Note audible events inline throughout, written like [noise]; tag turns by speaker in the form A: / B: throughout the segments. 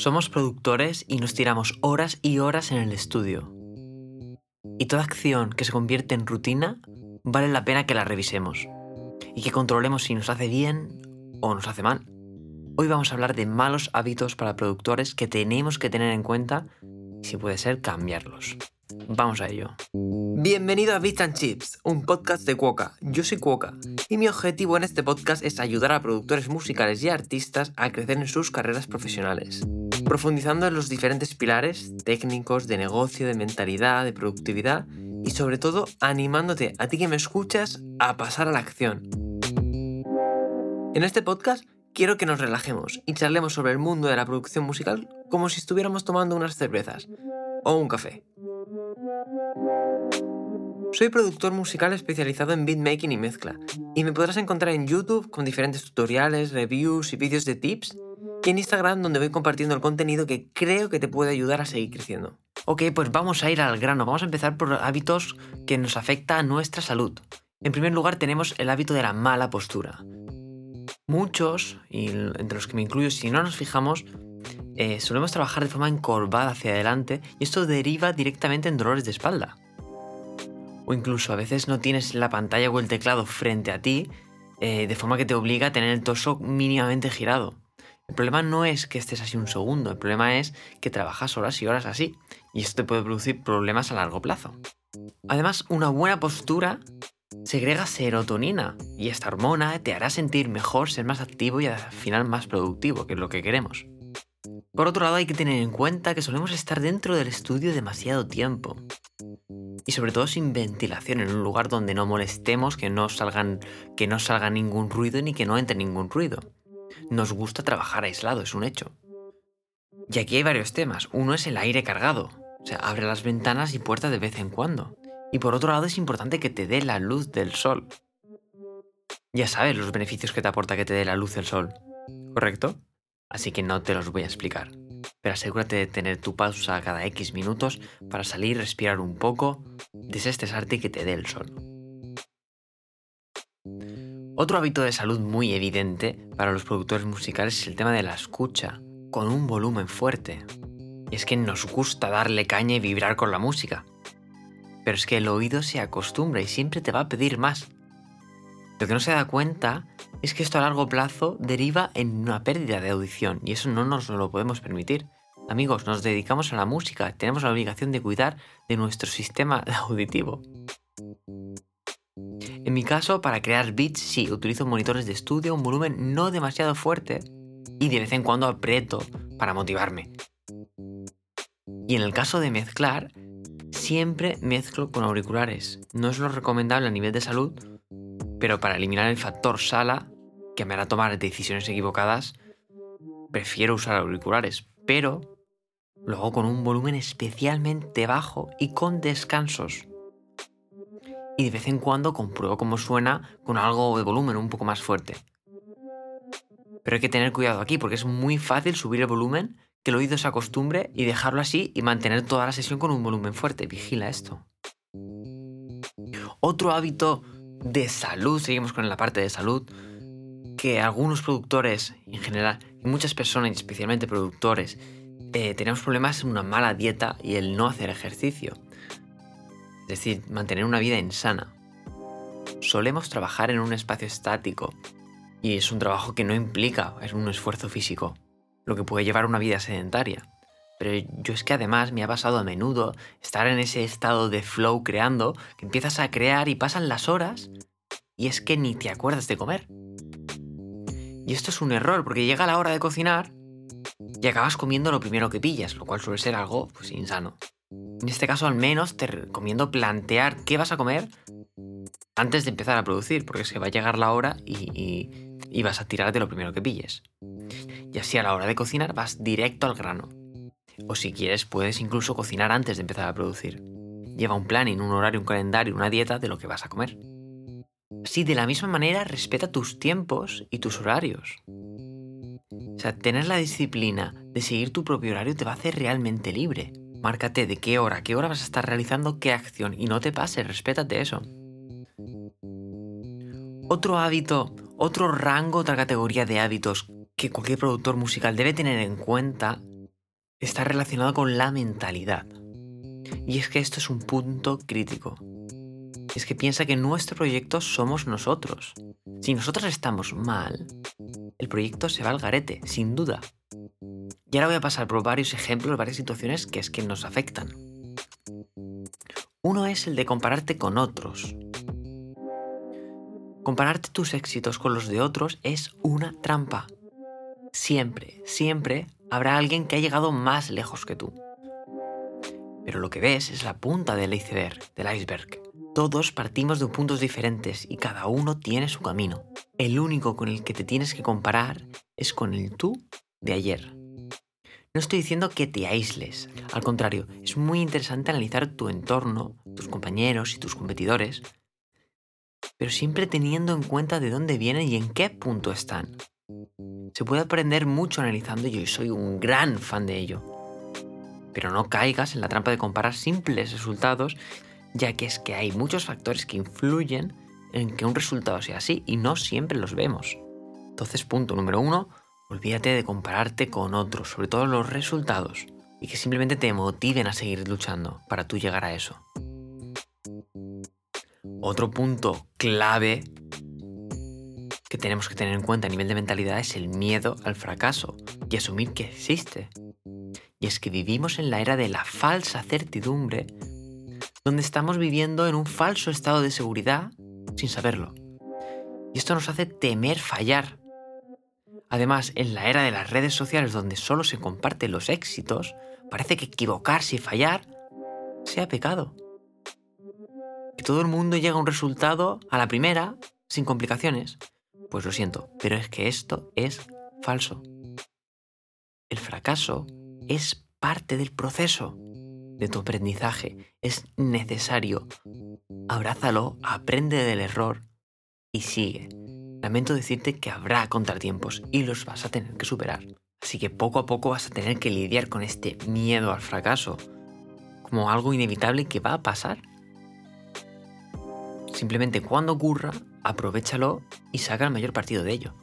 A: Somos productores y nos tiramos horas y horas en el estudio. Y toda acción que se convierte en rutina vale la pena que la revisemos y que controlemos si nos hace bien o nos hace mal. Hoy vamos a hablar de malos hábitos para productores que tenemos que tener en cuenta y si puede ser cambiarlos. Vamos a ello. Bienvenido a Beats and Chips, un podcast de Cuoca. Yo soy Cuoca y mi objetivo en este podcast es ayudar a productores musicales y artistas a crecer en sus carreras profesionales, profundizando en los diferentes pilares técnicos, de negocio, de mentalidad, de productividad y sobre todo animándote a ti que me escuchas a pasar a la acción. En este podcast quiero que nos relajemos y charlemos sobre el mundo de la producción musical como si estuviéramos tomando unas cervezas o un café. Soy productor musical especializado en beatmaking y mezcla, y me podrás encontrar en YouTube con diferentes tutoriales, reviews y vídeos de tips, y en Instagram donde voy compartiendo el contenido que creo que te puede ayudar a seguir creciendo. Ok, pues vamos a ir al grano, vamos a empezar por hábitos que nos afectan a nuestra salud. En primer lugar tenemos el hábito de la mala postura. Muchos, y entre los que me incluyo, si no nos fijamos, eh, solemos trabajar de forma encorvada hacia adelante y esto deriva directamente en dolores de espalda. O incluso a veces no tienes la pantalla o el teclado frente a ti, eh, de forma que te obliga a tener el torso mínimamente girado. El problema no es que estés así un segundo, el problema es que trabajas horas y horas así, y esto te puede producir problemas a largo plazo. Además, una buena postura segrega serotonina, y esta hormona te hará sentir mejor, ser más activo y al final más productivo, que es lo que queremos. Por otro lado, hay que tener en cuenta que solemos estar dentro del estudio demasiado tiempo. Y sobre todo sin ventilación, en un lugar donde no molestemos, que no, salgan, que no salga ningún ruido ni que no entre ningún ruido. Nos gusta trabajar aislado, es un hecho. Y aquí hay varios temas. Uno es el aire cargado. O sea, abre las ventanas y puertas de vez en cuando. Y por otro lado es importante que te dé la luz del sol. Ya sabes los beneficios que te aporta que te dé la luz del sol. ¿Correcto? así que no te los voy a explicar. Pero asegúrate de tener tu pausa cada X minutos para salir, respirar un poco, desestresarte y que te dé el sol. Otro hábito de salud muy evidente para los productores musicales es el tema de la escucha, con un volumen fuerte. Y es que nos gusta darle caña y vibrar con la música. Pero es que el oído se acostumbra y siempre te va a pedir más. Lo que no se da cuenta es que esto a largo plazo deriva en una pérdida de audición y eso no nos lo podemos permitir. Amigos, nos dedicamos a la música, tenemos la obligación de cuidar de nuestro sistema [laughs] auditivo. En mi caso, para crear beats sí, utilizo monitores de estudio, un volumen no demasiado fuerte y de vez en cuando aprieto para motivarme. Y en el caso de mezclar, siempre mezclo con auriculares. No es lo recomendable a nivel de salud pero para eliminar el factor sala, que me hará tomar decisiones equivocadas, prefiero usar auriculares, pero lo hago con un volumen especialmente bajo y con descansos. Y de vez en cuando compruebo cómo suena con algo de volumen un poco más fuerte. Pero hay que tener cuidado aquí porque es muy fácil subir el volumen, que el oído se acostumbre y dejarlo así y mantener toda la sesión con un volumen fuerte. Vigila esto. Otro hábito de salud, seguimos con la parte de salud, que algunos productores en general, y muchas personas, especialmente productores, eh, tenemos problemas en una mala dieta y el no hacer ejercicio. Es decir, mantener una vida insana. Solemos trabajar en un espacio estático y es un trabajo que no implica es un esfuerzo físico, lo que puede llevar a una vida sedentaria. Pero yo es que además me ha pasado a menudo estar en ese estado de flow creando, que empiezas a crear y pasan las horas y es que ni te acuerdas de comer. Y esto es un error porque llega la hora de cocinar y acabas comiendo lo primero que pillas, lo cual suele ser algo pues, insano. En este caso al menos te recomiendo plantear qué vas a comer antes de empezar a producir, porque que va a llegar la hora y, y vas a tirarte lo primero que pilles. Y así a la hora de cocinar vas directo al grano. O si quieres, puedes incluso cocinar antes de empezar a producir. Lleva un planning, un horario, un calendario, una dieta de lo que vas a comer. Así, de la misma manera, respeta tus tiempos y tus horarios. O sea, tener la disciplina de seguir tu propio horario te va a hacer realmente libre. Márcate de qué hora, qué hora vas a estar realizando qué acción y no te pases, respétate eso. Otro hábito, otro rango, otra categoría de hábitos que cualquier productor musical debe tener en cuenta está relacionado con la mentalidad. Y es que esto es un punto crítico. Es que piensa que nuestro proyecto somos nosotros. Si nosotros estamos mal, el proyecto se va al garete, sin duda. Y ahora voy a pasar por varios ejemplos, varias situaciones que es que nos afectan. Uno es el de compararte con otros. Compararte tus éxitos con los de otros es una trampa. Siempre, siempre habrá alguien que ha llegado más lejos que tú. Pero lo que ves es la punta del iceberg, del iceberg. Todos partimos de puntos diferentes y cada uno tiene su camino. El único con el que te tienes que comparar es con el tú de ayer. No estoy diciendo que te aísles, al contrario, es muy interesante analizar tu entorno, tus compañeros y tus competidores, pero siempre teniendo en cuenta de dónde vienen y en qué punto están. Se puede aprender mucho analizando y soy un gran fan de ello. Pero no caigas en la trampa de comparar simples resultados, ya que es que hay muchos factores que influyen en que un resultado sea así y no siempre los vemos. Entonces, punto número uno, Olvídate de compararte con otros, sobre todo los resultados, y que simplemente te motiven a seguir luchando para tú llegar a eso. Otro punto clave que tenemos que tener en cuenta a nivel de mentalidad es el miedo al fracaso y asumir que existe. Y es que vivimos en la era de la falsa certidumbre, donde estamos viviendo en un falso estado de seguridad sin saberlo. Y esto nos hace temer fallar Además, en la era de las redes sociales donde solo se comparten los éxitos, parece que equivocarse y fallar sea pecado. Que todo el mundo llega a un resultado a la primera, sin complicaciones. Pues lo siento, pero es que esto es falso. El fracaso es parte del proceso de tu aprendizaje. Es necesario. Abrázalo, aprende del error y sigue. Lamento decirte que habrá contratiempos y los vas a tener que superar. Así que poco a poco vas a tener que lidiar con este miedo al fracaso como algo inevitable que va a pasar. Simplemente cuando ocurra, aprovechalo y saca el mayor partido de ello.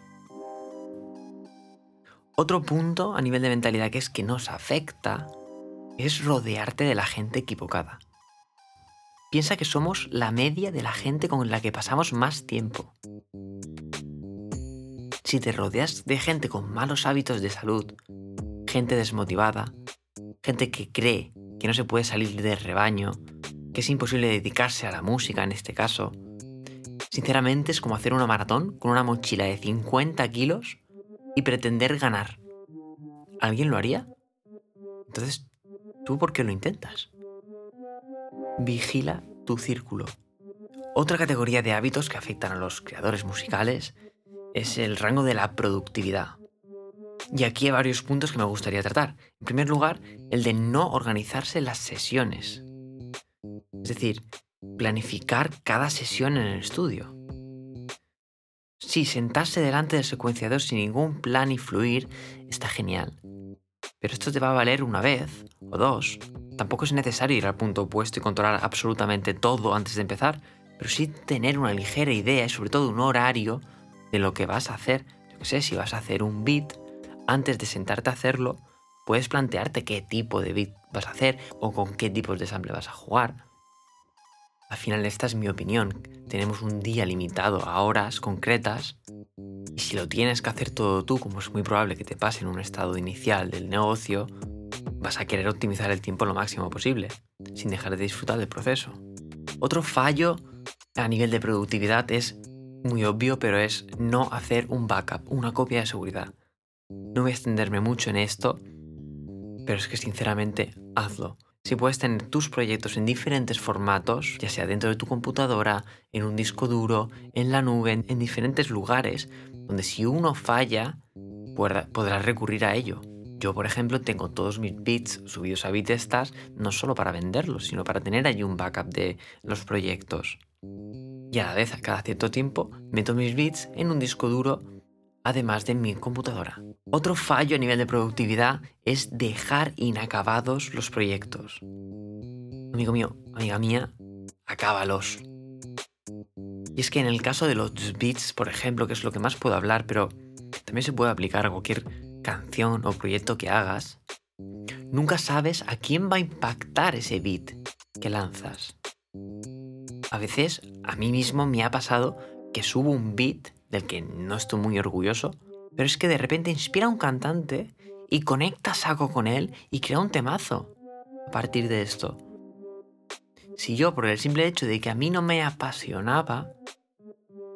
A: Otro punto a nivel de mentalidad que es que nos afecta es rodearte de la gente equivocada. Piensa que somos la media de la gente con la que pasamos más tiempo. Si te rodeas de gente con malos hábitos de salud, gente desmotivada, gente que cree que no se puede salir del rebaño, que es imposible dedicarse a la música en este caso, sinceramente es como hacer una maratón con una mochila de 50 kilos y pretender ganar. ¿Alguien lo haría? Entonces, ¿tú por qué lo intentas? Vigila tu círculo. Otra categoría de hábitos que afectan a los creadores musicales es el rango de la productividad. Y aquí hay varios puntos que me gustaría tratar. En primer lugar, el de no organizarse las sesiones. Es decir, planificar cada sesión en el estudio. Sí, sentarse delante del secuenciador sin ningún plan y fluir está genial. Pero esto te va a valer una vez o dos. Tampoco es necesario ir al punto opuesto y controlar absolutamente todo antes de empezar, pero sí tener una ligera idea y sobre todo un horario de lo que vas a hacer. Yo qué sé, si vas a hacer un beat, antes de sentarte a hacerlo, puedes plantearte qué tipo de beat vas a hacer o con qué tipos de sample vas a jugar. Al final esta es mi opinión. Tenemos un día limitado a horas concretas y si lo tienes que hacer todo tú, como es muy probable que te pase en un estado inicial del negocio, vas a querer optimizar el tiempo lo máximo posible, sin dejar de disfrutar del proceso. Otro fallo a nivel de productividad es muy obvio, pero es no hacer un backup, una copia de seguridad. No voy a extenderme mucho en esto, pero es que sinceramente hazlo. Si puedes tener tus proyectos en diferentes formatos, ya sea dentro de tu computadora, en un disco duro, en la nube, en diferentes lugares, donde si uno falla, podrás recurrir a ello. Yo, por ejemplo, tengo todos mis bits subidos a Bitestas no solo para venderlos, sino para tener allí un backup de los proyectos y a la vez a cada cierto tiempo meto mis bits en un disco duro además de mi computadora. Otro fallo a nivel de productividad es dejar inacabados los proyectos. Amigo mío, amiga mía, acábalos. Y es que en el caso de los beats, por ejemplo, que es lo que más puedo hablar, pero también se puede aplicar a cualquier canción o proyecto que hagas, Nunca sabes a quién va a impactar ese beat que lanzas. A veces a mí mismo me ha pasado que subo un beat del que no estoy muy orgulloso, pero es que de repente inspira a un cantante y conecta saco con él y crea un temazo a partir de esto. Si yo, por el simple hecho de que a mí no me apasionaba,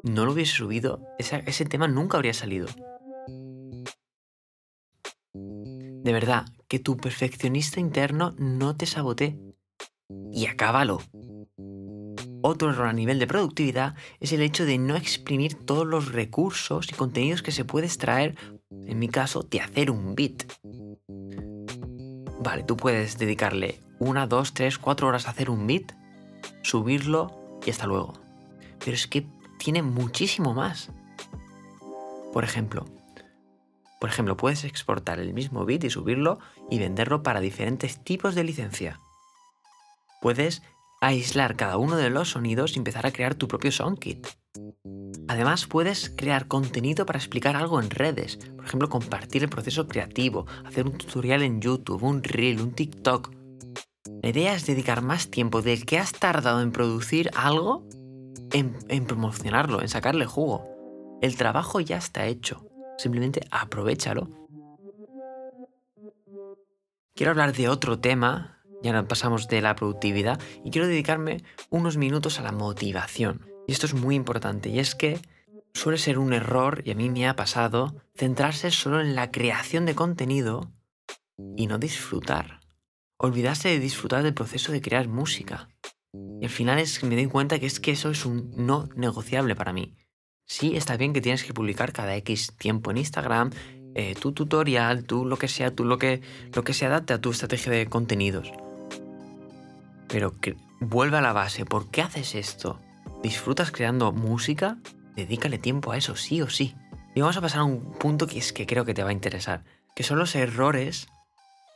A: no lo hubiese subido, ese, tema nunca habría salido. De verdad, que tu perfeccionista interno no te sabotee. Y acábalo. Otro error a nivel de productividad es el hecho de no exprimir todos los recursos y contenidos que se puede extraer, en mi caso, de hacer un beat. Vale, tú puedes dedicarle una, dos, tres, cuatro horas a hacer un beat, subirlo y hasta luego. Pero es que tiene muchísimo más. Por ejemplo, por ejemplo, puedes exportar el mismo beat y subirlo y venderlo para diferentes tipos de licencia. Puedes aislar cada uno de los sonidos y empezar a crear tu propio soundkit. Además, puedes crear contenido para explicar algo en redes, por ejemplo, compartir el proceso creativo, hacer un tutorial en YouTube, un reel, un TikTok. La idea es dedicar más tiempo del que has tardado en producir algo en, en promocionarlo, en sacarle jugo. El trabajo ya está hecho, simplemente aprovechalo. Quiero hablar de otro tema ya pasamos de la productividad y quiero dedicarme unos minutos a la motivación. Y esto es muy importante y es que suele ser un error, y a mí me ha pasado, centrarse solo en la creación de contenido y no disfrutar. Olvidarse de disfrutar del proceso de crear música. Y al final es, me doy cuenta que es que eso es un no negociable para mí. Sí, está bien que tienes que publicar cada X tiempo en Instagram, eh, tu tutorial, tú lo que sea, tú lo que, lo que se adapte a tu estrategia de contenidos. Pero vuelve a la base, ¿por qué haces esto? ¿Disfrutas creando música? Dedícale tiempo a eso, sí o sí. Y vamos a pasar a un punto que es que creo que te va a interesar, que son los errores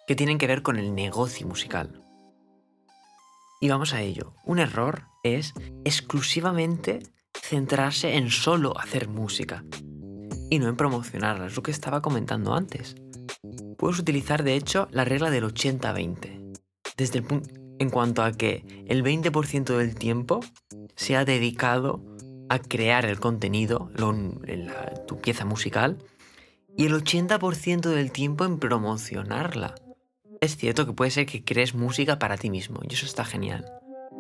A: que tienen que ver con el negocio musical. Y vamos a ello. Un error es exclusivamente centrarse en solo hacer música y no en promocionarla, es lo que estaba comentando antes. Puedes utilizar de hecho la regla del 80-20. Desde el punto en cuanto a que el 20% del tiempo se ha dedicado a crear el contenido, en tu pieza musical, y el 80% del tiempo en promocionarla. Es cierto que puede ser que crees música para ti mismo, y eso está genial.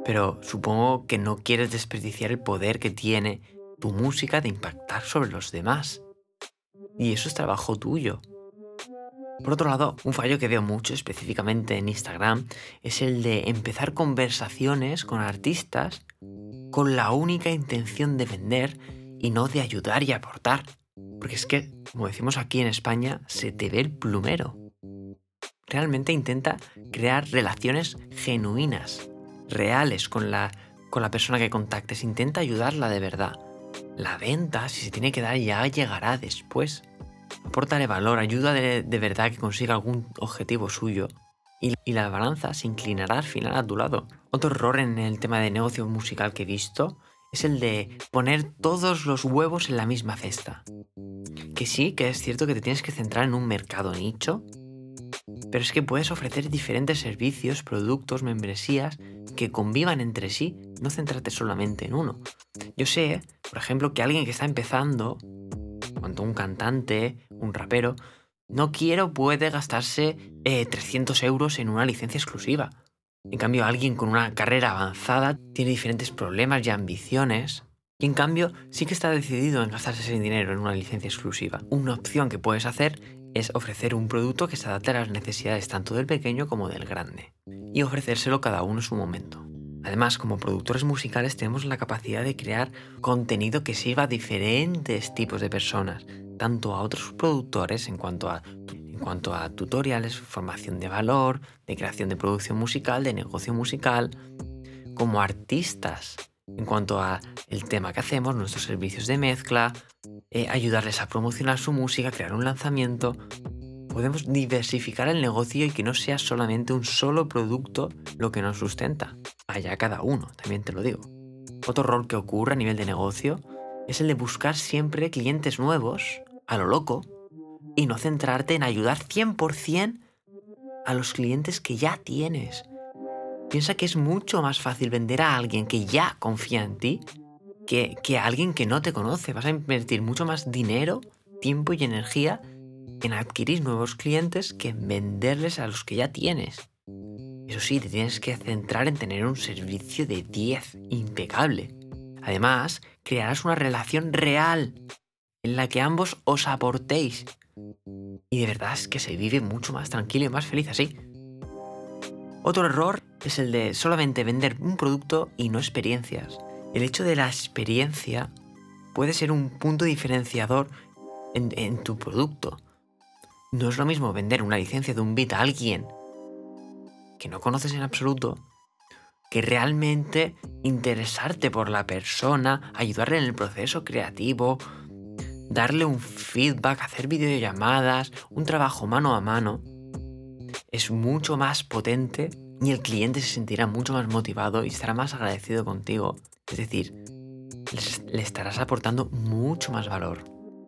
A: Pero supongo que no quieres desperdiciar el poder que tiene tu música de impactar sobre los demás. Y eso es trabajo tuyo. Por otro lado, un fallo que veo mucho específicamente en Instagram es el de empezar conversaciones con artistas con la única intención de vender y no de ayudar y aportar. Porque es que, como decimos aquí en España, se te ve el plumero. Realmente intenta crear relaciones genuinas, reales con la, con la persona que contactes. Intenta ayudarla de verdad. La venta, si se tiene que dar, ya llegará después. Apórtale valor, ayuda de, verdad que consiga algún objetivo suyo y, y, la balanza se inclinará al final a tu lado. Otro error en el tema de negocio musical que he visto es el de poner todos los huevos en la misma cesta. Que sí, que es cierto que te tienes que centrar en un mercado nicho, pero es que puedes ofrecer diferentes servicios, productos, membresías que convivan entre sí, no centrarte solamente en uno. Yo sé, por ejemplo, que alguien que está empezando cuando un cantante, un rapero, no quiero puede gastarse 300 eh, euros en una licencia exclusiva. En cambio, alguien con una carrera avanzada tiene diferentes problemas y ambiciones. Y en cambio, sí que está decidido en gastarse ese dinero en una licencia exclusiva. Una opción que puedes hacer es ofrecer un producto que se adapte a las necesidades tanto del pequeño como del grande. Y ofrecérselo cada uno en su momento. Además, como productores musicales tenemos la capacidad de crear contenido que sirva a diferentes tipos de personas, tanto a otros productores en cuanto a, tutoriales, formación de valor, de creación de producción musical, de negocio musical, como artistas en cuanto a el tema que hacemos, nuestros servicios de mezcla, eh, ayudarles a promocionar su música, crear un lanzamiento, podemos diversificar el negocio y que no sea solamente un solo producto lo que nos sustenta. Allá cada uno, también te lo digo. Otro rol que ocurre a nivel de negocio es el de buscar siempre clientes nuevos, a lo loco, y no centrarte en ayudar 100% a los clientes que ya tienes. Piensa que es mucho más fácil vender a alguien que ya confía en ti que, que a alguien que no te conoce. Vas a invertir mucho más dinero, tiempo y energía en adquirir nuevos clientes que en venderles a los que ya tienes. Eso sí, te tienes que centrar en tener un servicio de 10 impecable. Además, crearás una relación real en la que ambos os aportéis. Y de verdad es que se vive mucho más tranquilo y más feliz así. Otro error es el de solamente vender un producto y no experiencias. El hecho de la experiencia puede ser un punto diferenciador en, tu producto. No es lo mismo vender una licencia de un bit a alguien que no conoces en absoluto que realmente interesarte por la persona, ayudarle en el proceso creativo, darle un feedback, hacer videollamadas, un trabajo mano a mano, es mucho más potente y el cliente se sentirá mucho más motivado y estará más agradecido contigo. Es decir, le estarás aportando mucho más valor.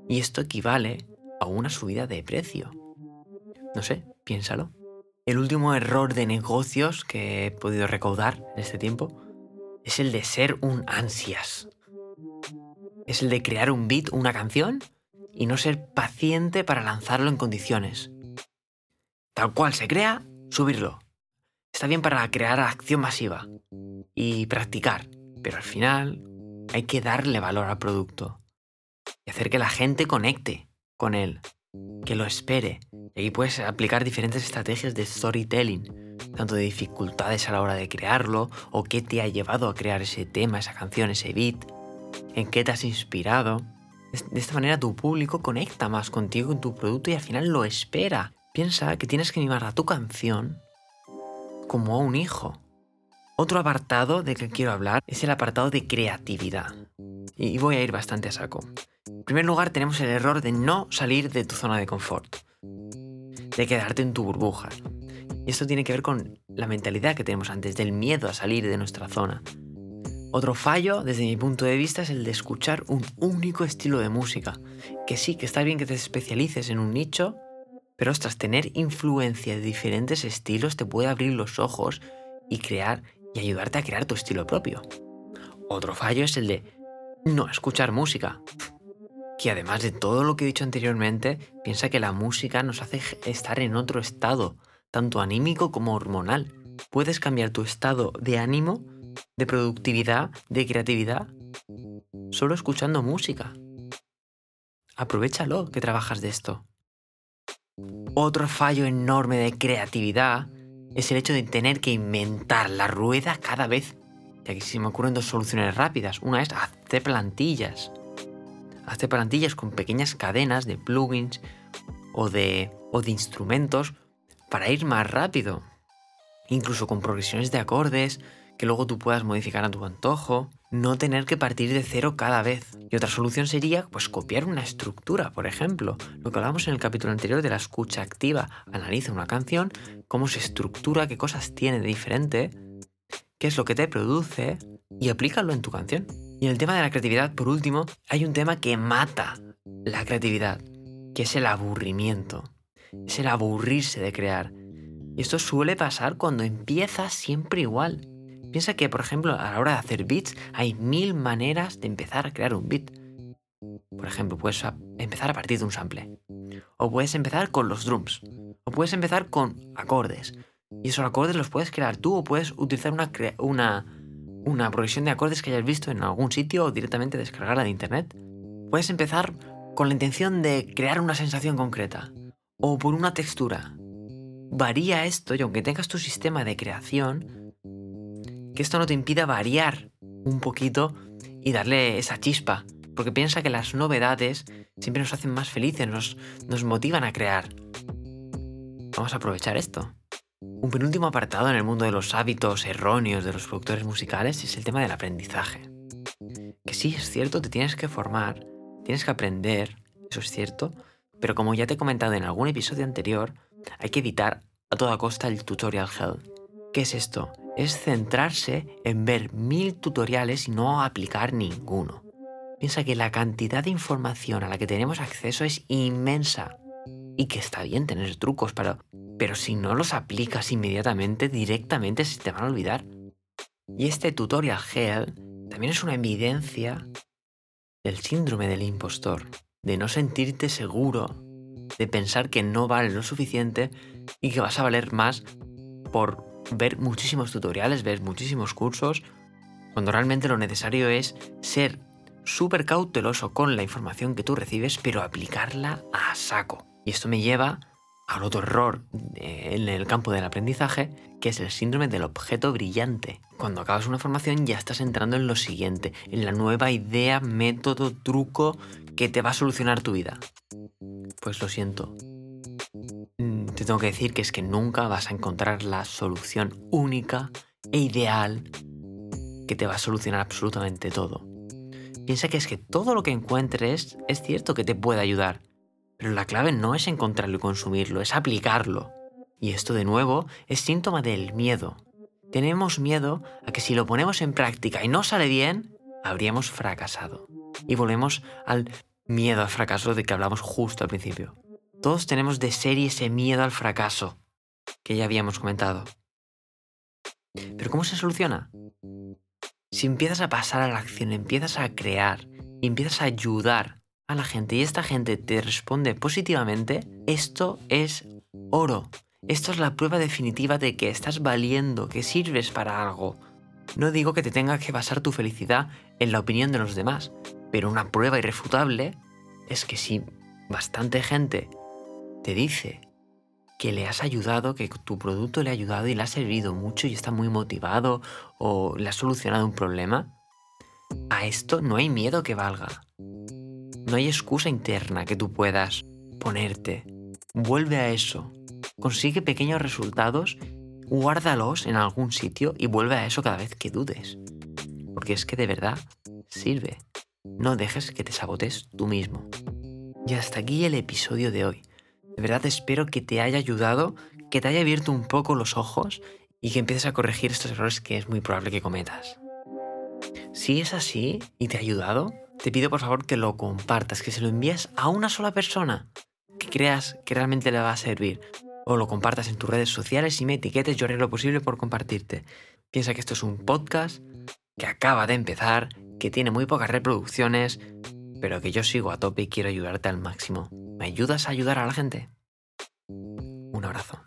A: Y esto equivale a una subida de precio. No sé, piénsalo. El último error de negocios que he podido recaudar en este tiempo es el de ser un ansias. Es el de crear un beat, una canción, y no ser paciente para lanzarlo en condiciones. Tal cual se crea, subirlo. Está bien para crear acción masiva y practicar, pero al final hay que darle valor al producto y hacer que la gente conecte con él, que lo espere y aquí puedes aplicar diferentes estrategias de storytelling, tanto de dificultades a la hora de crearlo, o qué te ha llevado a crear ese tema, esa canción, ese beat, en qué te has inspirado. De esta manera tu público conecta más contigo en tu producto y al final lo espera. Piensa que tienes que mimar a tu canción como a un hijo. Otro apartado de que quiero hablar es el apartado de creatividad. Y voy a ir bastante a saco. En primer lugar tenemos el error de no salir de tu zona de confort de quedarte en tu burbuja. Y esto tiene que ver con la mentalidad que tenemos antes, del miedo a salir de nuestra zona. Otro fallo, desde mi punto de vista, es el de escuchar un único estilo de música. Que sí, que está bien que te especialices en un nicho, pero ostras, tener influencia de diferentes estilos te puede abrir los ojos y crear y ayudarte a crear tu estilo propio. Otro fallo es el de no escuchar música que además de todo lo que he dicho anteriormente, piensa que la música nos hace estar en otro estado, tanto anímico como hormonal. Puedes cambiar tu estado de ánimo, de productividad, de creatividad, solo escuchando música. Aprovechalo que trabajas de esto. Otro fallo enorme de creatividad es el hecho de tener que inventar la rueda cada vez. Y aquí se me ocurren dos soluciones rápidas. Una es hacer plantillas Hazte plantillas con pequeñas cadenas de plugins o de, o de instrumentos para ir más rápido. Incluso con progresiones de acordes que luego tú puedas modificar a tu antojo. No tener que partir de cero cada vez. Y otra solución sería pues copiar una estructura, por ejemplo. Lo que hablábamos en el capítulo anterior de la escucha activa. Analiza una canción, cómo se estructura, qué cosas tiene de diferente, qué es lo que te produce y aplícalo en tu canción. Y en el tema de la creatividad, por último, hay un tema que mata la creatividad, que es el aburrimiento. Es el aburrirse de crear. Y esto suele pasar cuando empiezas siempre igual. Piensa que, por ejemplo, a la hora de hacer beats, hay mil maneras de empezar a crear un beat. Por ejemplo, puedes empezar a partir de un sample. O puedes empezar con los drums. O puedes empezar con acordes. Y esos acordes los puedes crear tú o puedes utilizar una, una una progresión de acordes que hayas visto en algún sitio o directamente descargarla de internet. Puedes empezar con la intención de crear una sensación concreta o por una textura. Varía esto y aunque tengas tu sistema de creación, que esto no te impida variar un poquito y darle esa chispa, porque piensa que las novedades siempre nos hacen más felices, nos, nos motivan a crear. Vamos a aprovechar esto. Un penúltimo apartado en el mundo de los hábitos erróneos de los productores musicales es el tema del aprendizaje. Que sí, es cierto, te tienes que formar, tienes que aprender, eso es cierto, pero como ya te he comentado en algún episodio anterior, hay que evitar a toda costa el tutorial hell. ¿Qué es esto? Es centrarse en ver mil tutoriales y no aplicar ninguno. Piensa que la cantidad de información a la que tenemos acceso es inmensa y que está bien tener trucos, pero, pero si no los aplicas inmediatamente, directamente se te van a olvidar. Y este tutorial gel también es una evidencia del síndrome del impostor, de no sentirte seguro, de pensar que no vale lo suficiente y que vas a valer más por ver muchísimos tutoriales, ver muchísimos cursos, cuando realmente lo necesario es ser súper cauteloso con la información que tú recibes, pero aplicarla a saco. Y esto me lleva al otro error eh, en el campo del aprendizaje, que es el síndrome del objeto brillante. Cuando acabas una formación ya estás entrando en lo siguiente, en la nueva idea, método, truco que te va a solucionar tu vida. Pues lo siento. Mm, te tengo que decir que es que nunca vas a encontrar la solución única e ideal que te va a solucionar absolutamente todo. Piensa que es que todo lo que encuentres es cierto que te puede ayudar, pero la clave no es encontrarlo y consumirlo, es aplicarlo. Y esto de nuevo es síntoma del miedo. Tenemos miedo a que si lo ponemos en práctica y no sale bien, habríamos fracasado. Y volvemos al miedo al fracaso de que hablamos justo al principio. Todos tenemos de serie ese miedo al fracaso que ya habíamos comentado. Pero ¿cómo se soluciona? Si empiezas a pasar a la acción, empiezas a crear, empiezas a ayudar a la gente y esta gente te responde positivamente, esto es oro. Esto es la prueba definitiva de que estás valiendo, que sirves para algo. No digo que te tenga que basar tu felicidad en la opinión de los demás, pero una prueba irrefutable es que si bastante gente te dice que le has ayudado, que tu producto le ha ayudado y le ha servido mucho y está muy motivado o le ha solucionado un problema, a esto no hay miedo que valga. No hay excusa interna que tú puedas ponerte. Vuelve a eso. Consigue pequeños resultados, guárdalos en algún sitio y vuelve a eso cada vez que dudes. Porque es que de verdad sirve. No dejes que te sabotes tú mismo. Y hasta aquí el episodio de hoy. De verdad espero que te haya ayudado, que te haya abierto un poco los ojos y que empieces a corregir estos errores que es muy probable que cometas. Si es así y te ha ayudado, te pido por favor que lo compartas, que se lo envíes a una sola persona que creas que realmente le va a servir. O lo compartas en tus redes sociales y me etiquetes, yo haré lo posible por compartirte. Piensa que esto es un podcast que acaba de empezar, que tiene muy pocas reproducciones, pero que yo sigo a tope y quiero ayudarte al máximo. ¿Me ayudas a ayudar a la gente? Un abrazo.